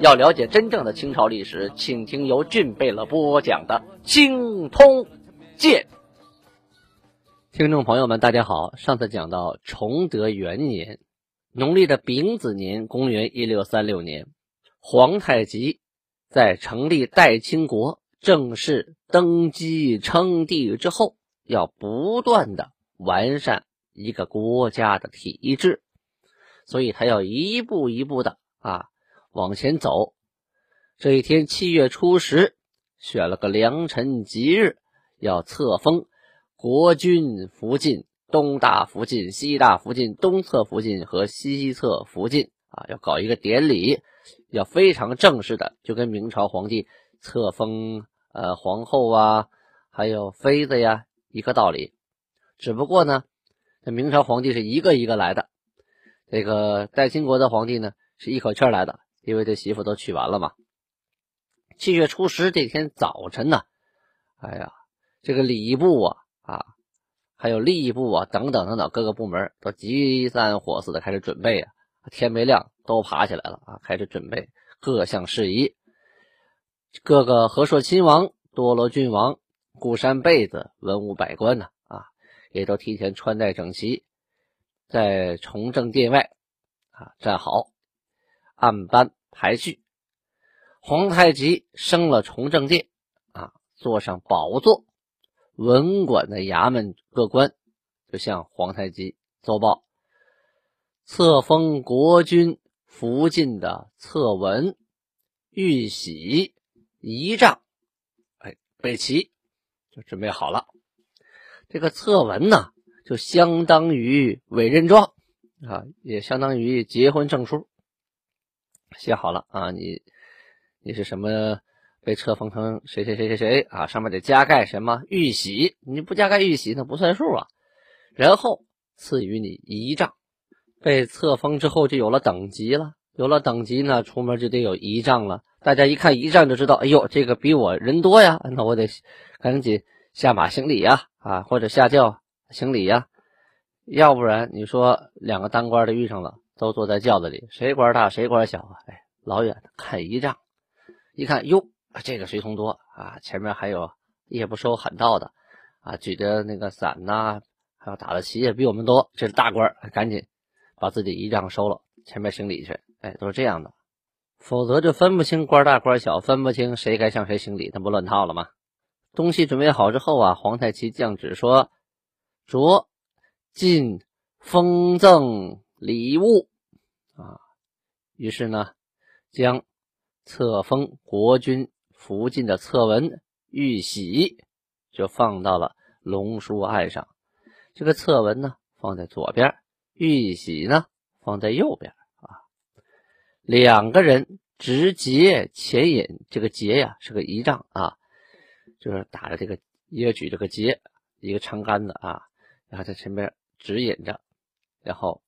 要了解真正的清朝历史，请听由俊贝勒播讲的《清通鉴》。听众朋友们，大家好。上次讲到崇德元年，农历的丙子年，公元一六三六年，皇太极在成立代清国、正式登基称帝之后，要不断的完善一个国家的体制，所以他要一步一步的啊往前走。这一天七月初十，选了个良辰吉日，要册封。国君福晋、东大福晋、西大福晋、东侧福晋和西侧福晋啊，要搞一个典礼，要非常正式的，就跟明朝皇帝册封呃皇后啊，还有妃子呀一个道理。只不过呢，这明朝皇帝是一个一个来的，这个代清国的皇帝呢是一口气来的，因为这媳妇都娶完了嘛。七月初十这天早晨呢，哎呀，这个礼部啊。啊，还有吏部啊，等等等等，各个部门都急三火四的开始准备啊。天没亮都爬起来了啊，开始准备各项事宜。各个和硕亲王、多罗郡王、固山贝子、文武百官呢啊，也都提前穿戴整齐，在崇政殿外啊站好，按班排序。皇太极升了崇政殿啊，坐上宝座。文官的衙门各官就向皇太极奏报，册封国君福晋的册文、玉玺、仪仗，哎，备齐，就准备好了。这个册文呢，就相当于委任状啊，也相当于结婚证书，写好了啊，你你是什么？被册封成谁谁谁谁谁啊？上面得加盖什么玉玺？你不加盖玉玺，那不算数啊。然后赐予你仪仗，被册封之后就有了等级了。有了等级呢，出门就得有仪仗了。大家一看仪仗就知道，哎呦，这个比我人多呀，那我得赶紧下马行礼呀，啊，或者下轿行礼呀。要不然你说两个当官的遇上了，都坐在轿子里，谁官大谁官小啊？哎，老远看仪仗，一看哟。这个随从多啊，前面还有夜不收喊道的啊，举着那个伞呐，还有打的旗也比我们多。这是大官，赶紧把自己仪仗收了，前面行礼去。哎，都是这样的，否则就分不清官大官小，分不清谁该向谁行礼，那不乱套了吗？东西准备好之后啊，皇太极降旨说：“着进封赠礼物啊。”于是呢，将册封国君。福晋的册文玉玺就放到了龙书案上，这个册文呢放在左边，玉玺呢放在右边啊。两个人执节前引，这个节呀是个仪仗啊，就是打着这个也举这个节，一个长杆子啊，然后在前面指引着，然后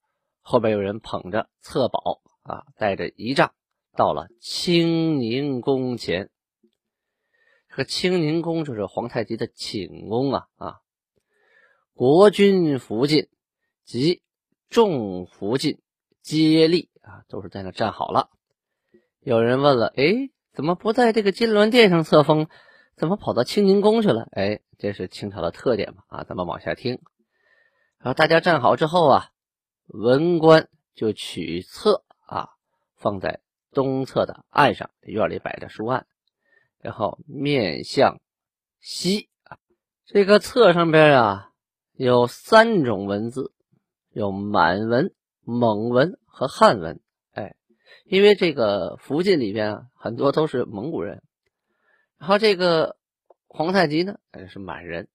后边有人捧着册宝啊，带着仪仗到了清宁宫前。这个清宁宫就是皇太极的寝宫啊啊！国君福晋及众福晋接力啊，都是在那站好了。有人问了：哎，怎么不在这个金銮殿上册封，怎么跑到清宁宫去了？哎，这是清朝的特点嘛啊！咱们往下听。然后大家站好之后啊，文官就取册啊，放在东侧的案上，院里摆着书案。然后面向西啊，这个册上边啊有三种文字，有满文、蒙文和汉文。哎，因为这个福晋里边啊很多都是蒙古人，然后这个皇太极呢是满人，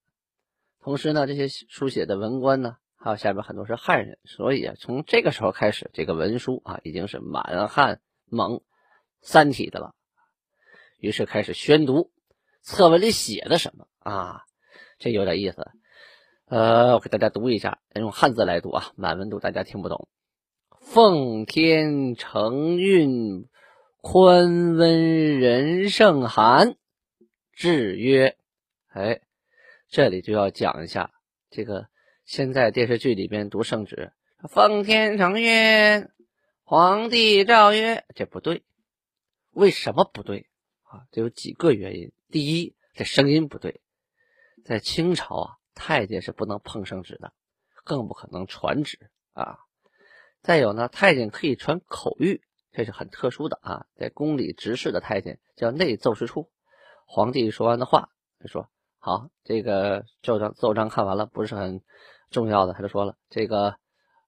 同时呢这些书写的文官呢还有下边很多是汉人，所以啊从这个时候开始，这个文书啊已经是满汉蒙三体的了。于是开始宣读策文里写的什么啊？这有点意思。呃，我给大家读一下，用汉字来读啊，满文读大家听不懂。奉天承运，宽温仁圣寒。制曰：哎，这里就要讲一下这个。现在电视剧里边读圣旨，奉天承运，皇帝诏曰，这不对。为什么不对啊？这有几个原因。第一，这声音不对。在清朝啊，太监是不能碰圣旨的，更不可能传旨啊。再有呢，太监可以传口谕，这是很特殊的啊。在宫里执事的太监叫内奏事处，皇帝说完的话，他说好，这个奏章奏章看完了，不是很。重要的，他就说了，这个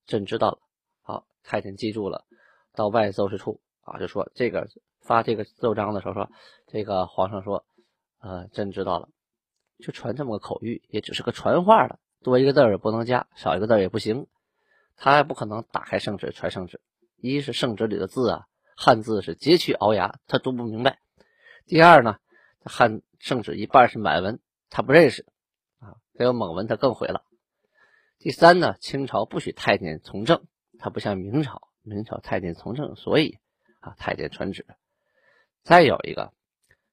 朕知道了。好，太监记住了，到外奏事处啊，就说这个发这个奏章的时候说，这个皇上说，呃，朕知道了，就传这么个口谕，也只是个传话的，多一个字也不能加，少一个字也不行。他也不可能打开圣旨传圣旨，一是圣旨里的字啊，汉字是佶屈聱牙，他读不明白；第二呢，汉圣旨一半是满文，他不认识啊，还有蒙文，他更毁了。第三呢，清朝不许太监从政，它不像明朝，明朝太监从政，所以啊，太监传旨。再有一个，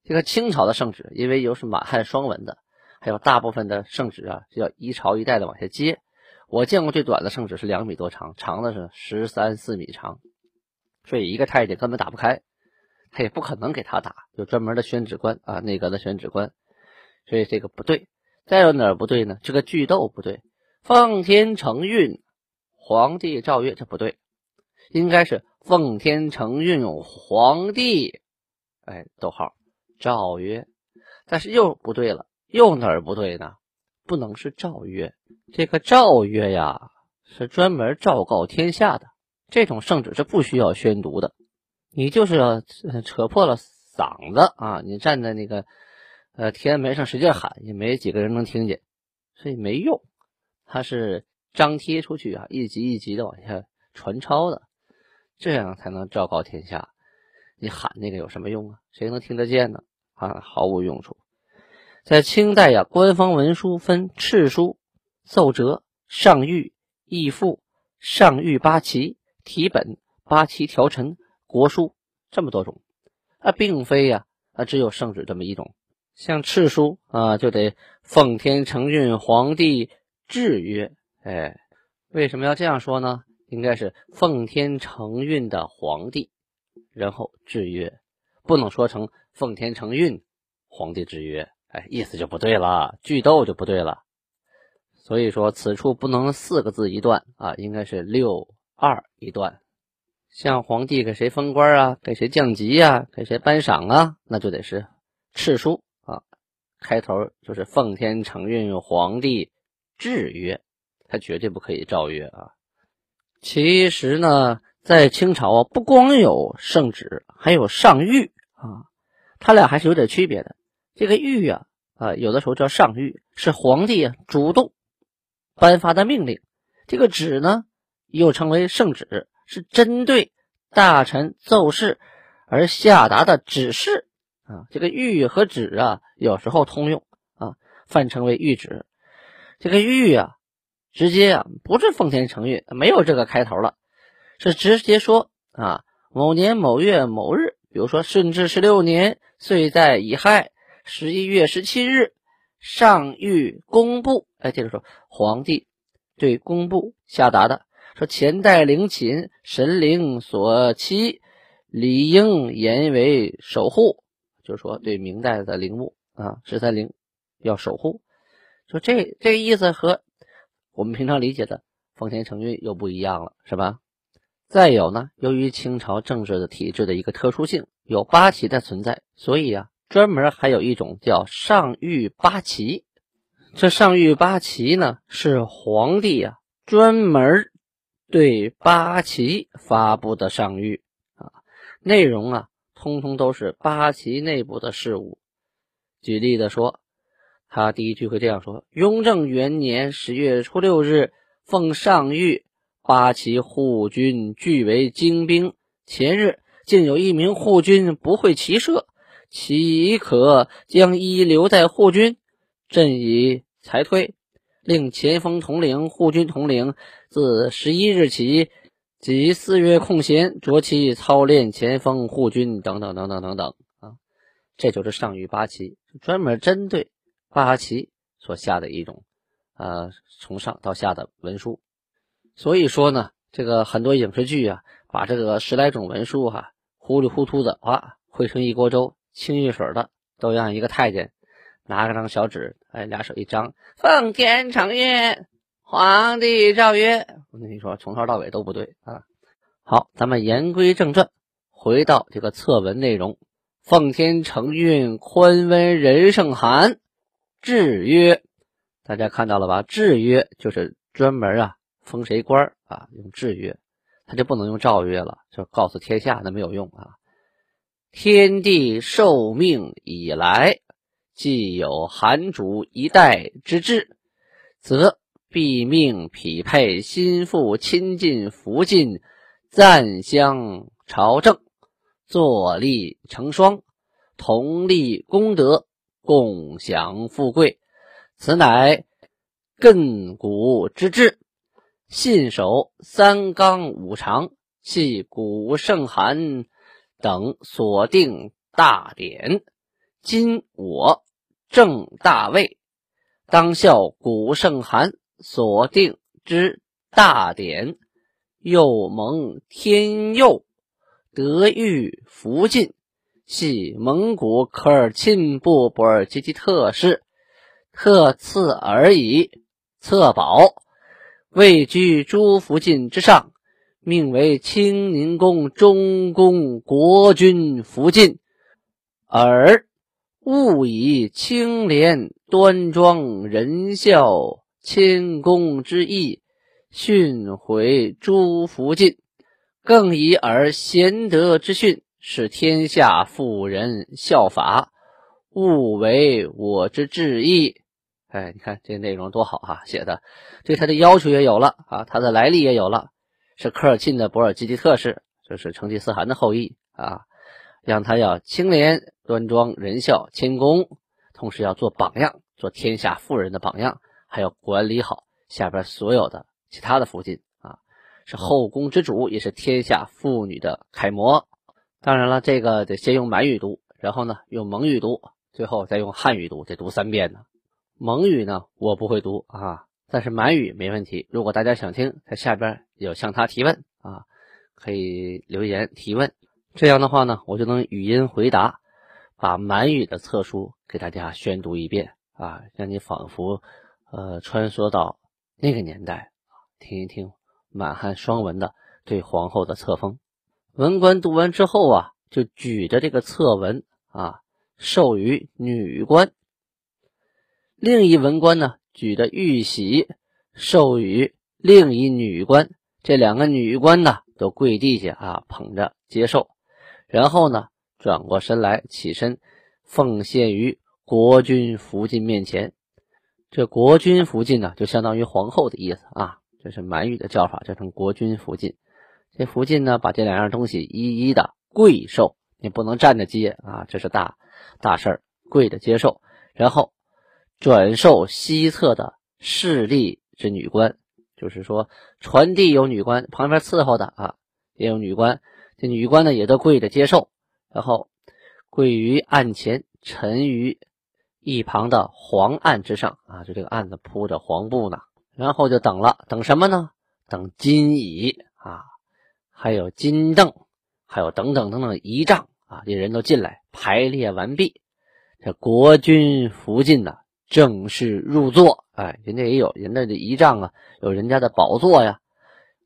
这个清朝的圣旨，因为又是满汉双文的，还有大部分的圣旨啊是要一朝一代的往下接。我见过最短的圣旨是两米多长，长的是十三四米长，所以一个太监根本打不开，他也不可能给他打，有专门的宣旨官啊，内阁的宣旨官，所以这个不对。再有哪儿不对呢？这个句逗不对。奉天承运，皇帝诏曰，这不对，应该是奉天承运，皇帝，哎，逗号，诏曰，但是又不对了，又哪儿不对呢？不能是诏曰，这个诏曰呀，是专门昭告天下的，这种圣旨是不需要宣读的，你就是扯破了嗓子啊，你站在那个呃天安门上使劲喊，也没几个人能听见，所以没用。它是张贴出去啊，一级一级的往下传抄的，这样才能昭告天下。你喊那个有什么用啊？谁能听得见呢？啊，毫无用处。在清代呀，官方文书分敕书、奏折、上谕、议赋、上谕八旗、题本、八旗条陈、国书这么多种，啊，并非呀啊只有圣旨这么一种。像敕书啊，就得奉天承运皇帝。制约，哎，为什么要这样说呢？应该是奉天承运的皇帝，然后制约，不能说成奉天承运皇帝制约，哎，意思就不对了，句逗就不对了。所以说此处不能四个字一段啊，应该是六二一段。像皇帝给谁封官啊，给谁降级呀，给谁颁赏啊，那就得是敕书啊，开头就是奉天承运皇帝。制约，他绝对不可以诏约啊！其实呢，在清朝啊，不光有圣旨，还有上谕啊，他俩还是有点区别的。这个谕呀，啊，有的时候叫上谕，是皇帝啊主动颁发的命令；这个旨呢，又称为圣旨，是针对大臣奏事而下达的指示啊。这个谕和旨啊，有时候通用啊，泛称为谕旨。这个谕啊，直接啊不是奉天承运，没有这个开头了，是直接说啊某年某月某日，比如说顺治十六年岁在乙亥十一月十七日，上谕工部，哎，接着说皇帝对工部下达的，说前代陵寝神灵所期，理应严为守护，就是说对明代的陵墓啊十三陵要守护。说这这个意思和我们平常理解的奉天承运又不一样了，是吧？再有呢，由于清朝政治的体制的一个特殊性，有八旗的存在，所以啊，专门还有一种叫上谕八旗。这上谕八旗呢，是皇帝啊专门对八旗发布的上谕啊，内容啊，通通都是八旗内部的事务。举例的说。他第一句会这样说：雍正元年十月初六日，奉上谕，八旗护军俱为精兵。前日竟有一名护军不会骑射，岂可将一留在护军？朕已裁退，令前锋统领、护军统领自十一日起即四月空闲，着其操练前锋、护军等等等等等等啊！这就是上谕八旗，专门针对八旗所下的一种呃从上到下的文书。所以说呢，这个很多影视剧啊，把这个十来种文书哈，糊里糊涂的啊，汇成一锅粥，清一水的都让一个太监拿个张小纸，哎，俩手一张，奉天承运。皇帝诏曰：“我跟你说，从头到尾都不对啊！好，咱们言归正传，回到这个策文内容。奉天承运，宽温仁圣寒，制约：大家看到了吧？制约就是专门啊封谁官啊，用制约，他就不能用诏曰了，就告诉天下那没有用啊。天地受命以来，既有寒主一代之志，则。”必命匹配心腹亲近福晋，赞襄朝政，坐立成双，同立功德，共享富贵。此乃亘古之志。信守三纲五常，系古圣函等所定大典。今我正大位，当效古圣函。所定之大典，又蒙天佑，德育福晋，系蒙古科尔沁部博尔济吉特氏，特赐而已。册宝位居诸福晋之上，命为清宁宫中宫国君福晋，而勿以清廉端庄仁孝。谦恭之意，训回诸福晋，更以尔贤德之训，使天下妇人效法，勿为我之志意。哎，你看这内容多好哈，写的对他的要求也有了啊，他的来历也有了，是科尔沁的博尔济吉特氏，就是成吉思汗的后裔啊，让他要清廉端庄、仁孝、谦恭，同时要做榜样，做天下妇人的榜样。还要管理好下边所有的其他的福晋啊，是后宫之主，也是天下妇女的楷模。当然了，这个得先用满语读，然后呢用蒙语读，最后再用汉语读，得读三遍呢。蒙语呢我不会读啊，但是满语没问题。如果大家想听，在下边有向他提问啊，可以留言提问。这样的话呢，我就能语音回答，把满语的册书给大家宣读一遍啊，让你仿佛。呃，穿梭到那个年代听一听满汉双文的对皇后的册封。文官读完之后啊，就举着这个册文啊，授予女官。另一文官呢，举着玉玺，授予另一女官。这两个女官呢，都跪地下啊，捧着接受，然后呢，转过身来，起身奉献于国君福晋面前。这国君福晋呢，就相当于皇后的意思啊，这是满语的叫法，叫成国君福晋。这福晋呢，把这两样东西一一的跪受，你不能站着接啊，这是大大事儿，跪着接受。然后转授西侧的势力之女官，就是说传递有女官，旁边伺候的啊也有女官，这女官呢也都跪着接受，然后跪于案前，沉于。一旁的黄案之上啊，就这个案子铺着黄布呢，然后就等了，等什么呢？等金椅，还有金凳，还有等等等等仪仗啊，这人都进来排列完毕，这国君福晋呢正式入座，哎，人家也有人家的仪仗啊，有人家的宝座呀，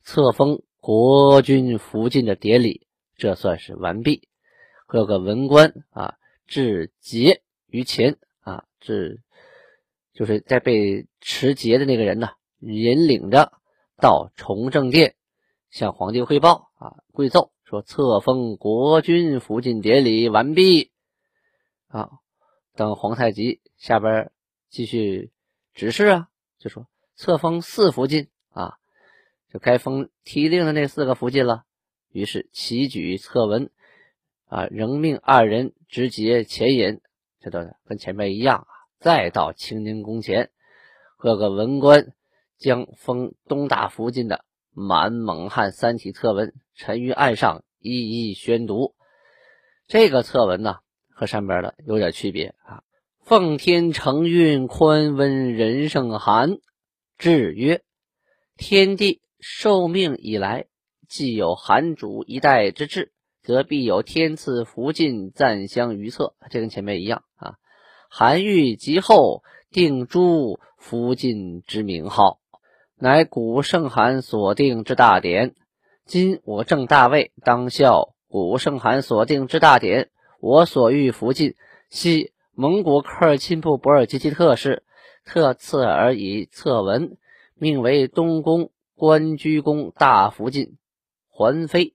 册封国君福晋的典礼，这算是完毕，各个文官啊致节于前。啊，是就是在被持节的那个人呢，引领着到崇政殿向皇帝汇报啊，跪奏说册封国君福晋典礼完毕啊。等皇太极下边继续指示啊，就说册封四福晋啊，就该封提令的那四个福晋了。于是齐举册文，啊，仍命二人直接前引，这都跟前面一样啊。再到清宁宫前，各个文官将封东大福晋的满蒙汉三体策文沉于案上，一一宣读。这个策文呢，和上边的有点区别啊。奉天承运，宽温仁圣寒，制曰：天地受命以来，既有寒主一代之志。则必有天赐福晋暂相于策，这跟前面一样啊。韩愈及后定诸福晋之名号，乃古圣寒所定之大典。今我正大位，当效古圣寒所定之大典。我所欲福晋，系蒙古科尔沁部博尔济吉特氏，特赐尔以策文，命为东宫官居公大福晋还妃，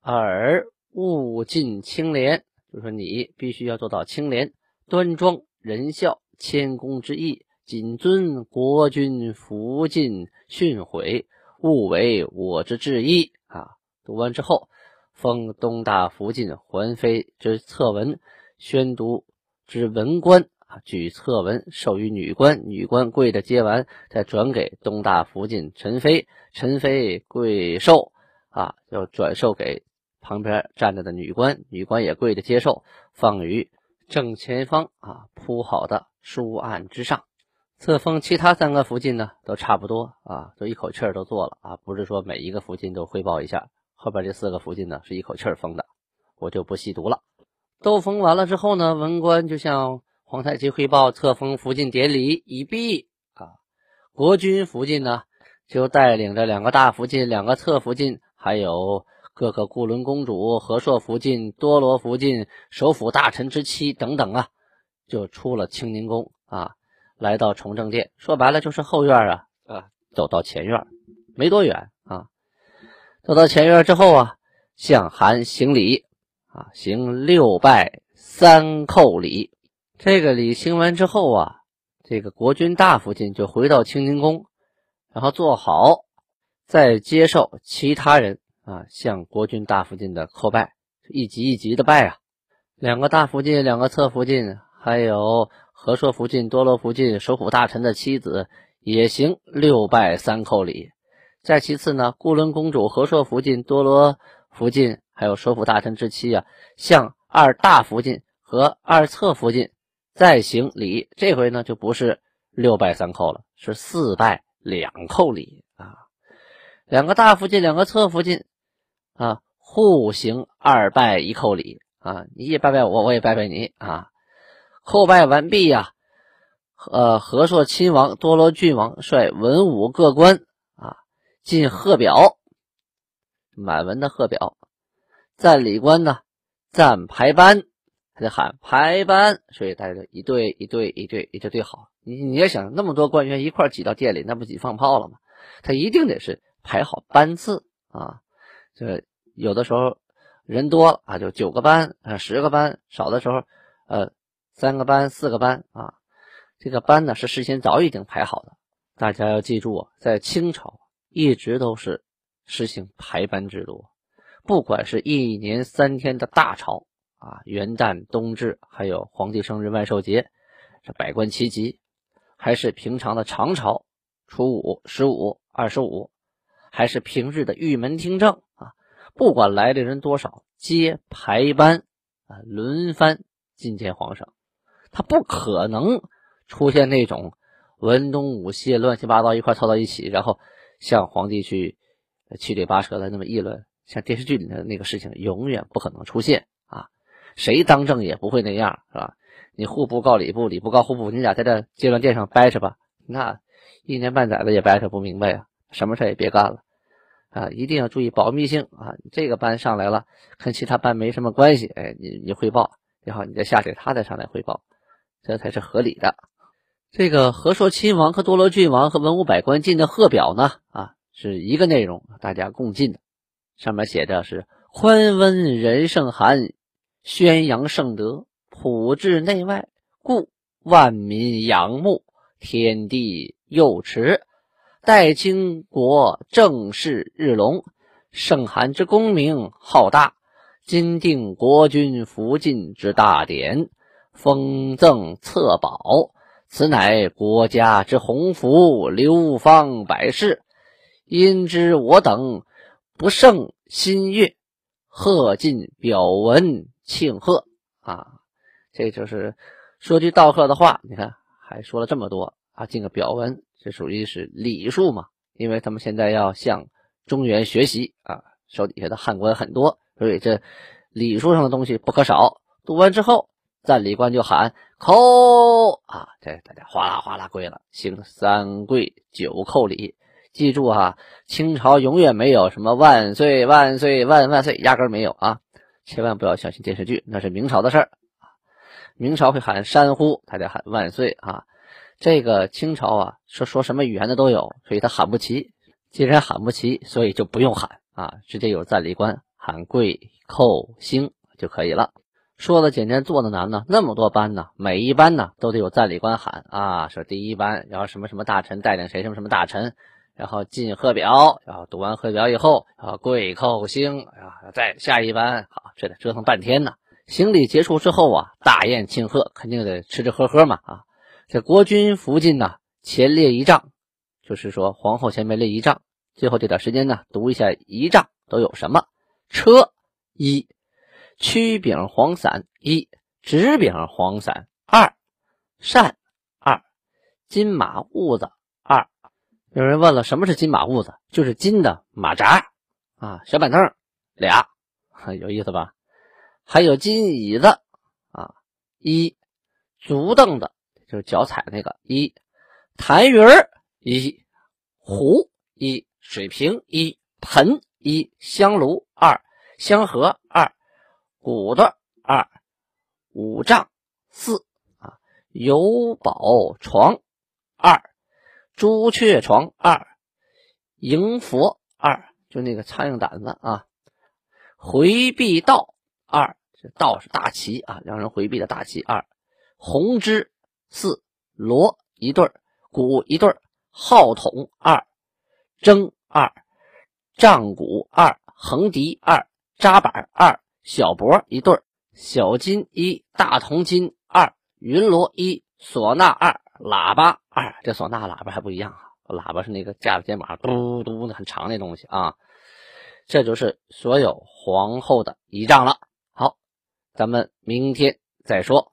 尔。物尽清廉，就说你必须要做到清廉、端庄、仁孝、谦恭之意，谨遵国君福晋训诲，勿违我之旨意啊！读完之后，封东大福晋还妃之策文，宣读之文官啊，举策文授予女官，女官跪着接完，再转给东大福晋陈妃，陈妃跪受啊，要转授给。旁边站着的女官，女官也跪着接受，放于正前方啊铺好的书案之上。册封其他三个福晋呢，都差不多啊，都一口气儿都做了啊，不是说每一个福晋都汇报一下。后边这四个福晋呢，是一口气儿封的，我就不细读了。都封完了之后呢，文官就向皇太极汇报册封福晋典礼已毕啊。国君福晋呢，就带领着两个大福晋、两个侧福晋，还有。各个固伦公主、和硕福晋、多罗福晋、首辅大臣之妻等等啊，就出了清宁宫啊，来到崇政殿。说白了就是后院啊啊，走到前院没多远啊。走到前院之后啊，向韩行礼啊，行六拜三叩礼。这个礼行完之后啊，这个国君大福晋就回到清宁宫，然后坐好，再接受其他人。啊，向国君大福晋的叩拜，一级一级的拜啊。两个大福晋，两个侧福晋，还有和硕福晋、多罗福晋首辅大臣的妻子也行六拜三叩礼。再其次呢，固伦公主、和硕福晋、多罗福晋，还有首辅大臣之妻啊，向二大福晋和二侧福晋再行礼。这回呢，就不是六拜三叩了，是四拜两叩礼啊。两个大福晋，两个侧福晋。啊，互行二拜一叩礼啊！你也拜拜我，我也拜拜你啊！叩拜完毕呀，呃，和硕亲王、多罗郡王率文武各官啊进贺表，满文的贺表。赞礼官呢，赞排班，他就喊排班，所以大家一对一对一对一直对好。你你也想，那么多官员一块挤到店里，那不挤放炮了吗？他一定得是排好班次啊。这有的时候人多啊，就九个班啊，十个班；少的时候，呃，三个班、四个班啊。这个班呢是事先早已经排好的。大家要记住啊，在清朝一直都是实行排班制度，不管是一年三天的大朝啊，元旦、冬至，还有皇帝生日、万寿节，这百官齐集，还是平常的长朝，初五、十五、二十五，还是平日的玉门听政啊。不管来的人多少，皆排班啊，轮番觐见皇上。他不可能出现那种文东武西乱七八糟一块凑到一起，然后向皇帝去七嘴八舌的那么议论。像电视剧里的那个事情，永远不可能出现啊！谁当政也不会那样，是吧？你户部告礼部，礼部告户部，你俩在这接乱殿上掰扯吧，那一年半载的也掰扯不明白呀，什么事也别干了。啊，一定要注意保密性啊！这个班上来了，跟其他班没什么关系，哎，你你汇报，然后你再下去他再上来汇报，这才是合理的。这个和硕亲王和多罗郡王和文武百官进的贺表呢，啊，是一个内容，大家共进的。上面写着是宽温仁圣寒，宣扬圣德，普治内外，故万民仰慕，天地佑持。代清国正式日隆，圣寒之功名浩大，今定国君福晋之大典，封赠册宝，此乃国家之鸿福，流芳百世。因知我等不胜心悦，贺进表文庆贺啊！这就是说句道贺的话。你看，还说了这么多啊，进个表文，这属于是礼数嘛？因为他们现在要向中原学习啊，手底下的汉官很多，所以这礼数上的东西不可少。读完之后，赞礼官就喊叩啊，这大家哗啦哗啦跪了，行三跪九叩礼。记住哈，清朝永远没有什么万岁万岁万万岁，压根没有啊！千万不要相信电视剧，那是明朝的事儿明朝会喊山呼，大家喊万岁啊。这个清朝啊，说说什么语言的都有，所以他喊不齐。既然喊不齐，所以就不用喊啊，直接有赞礼官喊跪叩兴就可以了。说的简单，做的难呢，那么多班呢，每一班呢都得有赞礼官喊啊，说第一班，然后什么什么大臣带领谁，什么什么大臣。然后进贺表，然后读完贺表以后，啊跪叩兴，啊再下一班，好，这得折腾半天呢。行礼结束之后啊，大宴庆贺，肯定得吃吃喝喝嘛啊。这国君福晋呢，前列仪仗，就是说皇后前面列仪仗。最后这点时间呢，读一下仪仗都有什么：车一，曲柄黄伞一，直柄黄伞二，扇二，金马痦子二。有人问了，什么是金马痦子？就是金的马扎啊，小板凳俩，有意思吧？还有金椅子啊，一足凳子就是脚踩那个一，痰盂儿一，壶一，水瓶一，盆一，香炉二，香盒二，骨的二，五丈四啊，有宝床二。朱雀床二，迎佛二，就那个苍蝇胆子啊。回避道二，这道是大旗啊，让人回避的大旗二。红枝四，锣一对鼓一对号筒二，筝二，杖鼓二，横笛二，扎板二，小钹一对小金一，大铜金二，云锣一，唢呐二。喇叭二，这唢呐喇叭还不一样啊！喇叭是那个架在肩膀上嘟嘟的很长那东西啊。这就是所有皇后的仪仗了。好，咱们明天再说。